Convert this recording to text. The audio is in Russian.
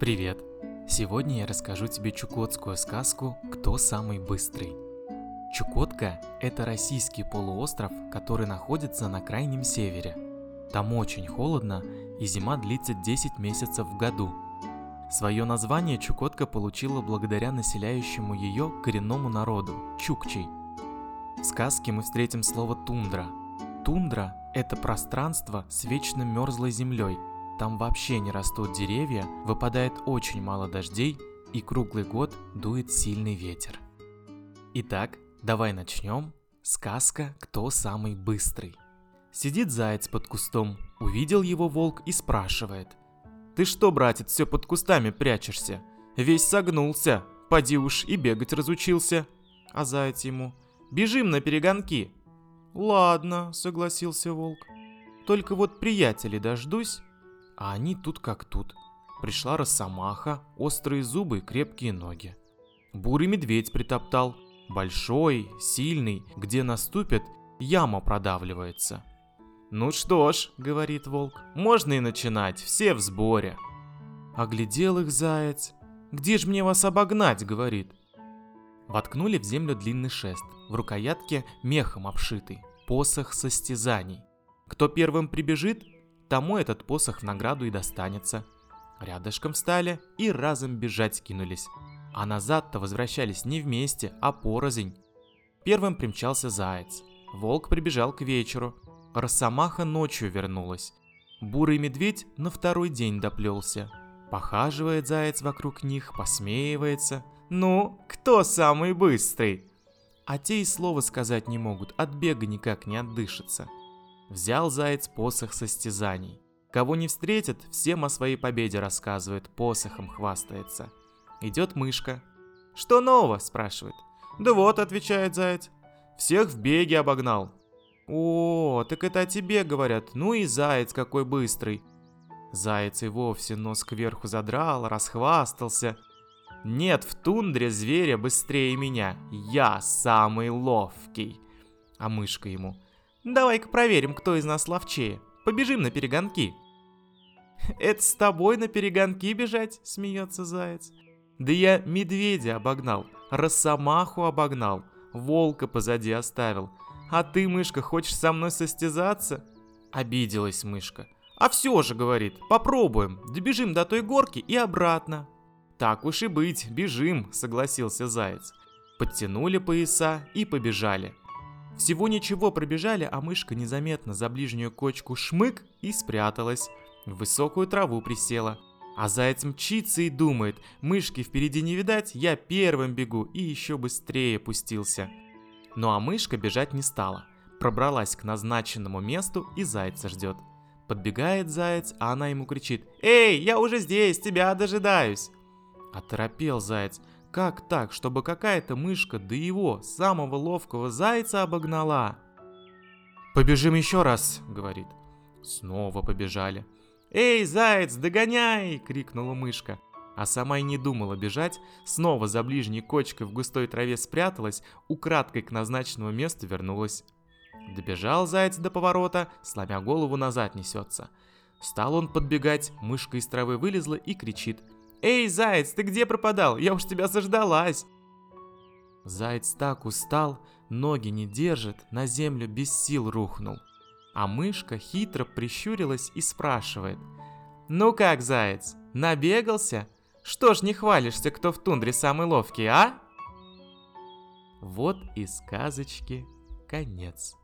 Привет! Сегодня я расскажу тебе чукотскую сказку «Кто самый быстрый?». Чукотка – это российский полуостров, который находится на крайнем севере. Там очень холодно, и зима длится 10 месяцев в году. Свое название Чукотка получила благодаря населяющему ее коренному народу – чукчей. В сказке мы встретим слово «тундра». Тундра – это пространство с вечно мерзлой землей – там вообще не растут деревья, выпадает очень мало дождей и круглый год дует сильный ветер. Итак, давай начнем. Сказка «Кто самый быстрый?» Сидит заяц под кустом, увидел его волк и спрашивает. «Ты что, братец, все под кустами прячешься? Весь согнулся, поди уж и бегать разучился». А заяц ему. «Бежим на перегонки». «Ладно», — согласился волк. «Только вот приятелей дождусь, а они тут как тут. Пришла росомаха, острые зубы крепкие ноги. Бурый медведь притоптал. Большой, сильный, где наступит, яма продавливается. «Ну что ж», — говорит волк, — «можно и начинать, все в сборе». Оглядел их заяц. «Где ж мне вас обогнать?» — говорит. Воткнули в землю длинный шест, в рукоятке мехом обшитый, посох состязаний. Кто первым прибежит, тому этот посох в награду и достанется. Рядышком встали и разом бежать кинулись. А назад-то возвращались не вместе, а порознь. Первым примчался заяц. Волк прибежал к вечеру. Росомаха ночью вернулась. Бурый медведь на второй день доплелся. Похаживает заяц вокруг них, посмеивается. «Ну, кто самый быстрый?» А те и слова сказать не могут, от бега никак не отдышатся. Взял заяц посох состязаний. Кого не встретит, всем о своей победе рассказывает, посохом хвастается. Идет мышка. «Что нового?» – спрашивает. «Да вот», – отвечает заяц. «Всех в беге обогнал». «О, так это о тебе говорят. Ну и заяц какой быстрый». Заяц и вовсе нос кверху задрал, расхвастался. «Нет в тундре зверя быстрее меня. Я самый ловкий». А мышка ему – Давай-ка проверим, кто из нас ловчее. Побежим на перегонки. Это с тобой на перегонки бежать, смеется заяц. Да я медведя обогнал, росомаху обогнал, волка позади оставил. А ты, мышка, хочешь со мной состязаться? Обиделась мышка. А все же, говорит, попробуем, добежим до той горки и обратно. Так уж и быть, бежим, согласился заяц. Подтянули пояса и побежали. Всего ничего пробежали, а мышка незаметно за ближнюю кочку шмык и спряталась. В высокую траву присела. А заяц мчится и думает, мышки впереди не видать, я первым бегу и еще быстрее пустился. Ну а мышка бежать не стала. Пробралась к назначенному месту и зайца ждет. Подбегает заяц, а она ему кричит «Эй, я уже здесь, тебя дожидаюсь!» Оторопел заяц, как так, чтобы какая-то мышка до его, самого ловкого зайца обогнала? «Побежим еще раз», — говорит. Снова побежали. «Эй, заяц, догоняй!» — крикнула мышка. А сама и не думала бежать, снова за ближней кочкой в густой траве спряталась, украдкой к назначенному месту вернулась. Добежал заяц до поворота, сломя голову назад несется. Стал он подбегать, мышка из травы вылезла и кричит — «Эй, заяц, ты где пропадал? Я уж тебя заждалась!» Заяц так устал, ноги не держит, на землю без сил рухнул. А мышка хитро прищурилась и спрашивает. «Ну как, заяц, набегался? Что ж не хвалишься, кто в тундре самый ловкий, а?» Вот и сказочки конец.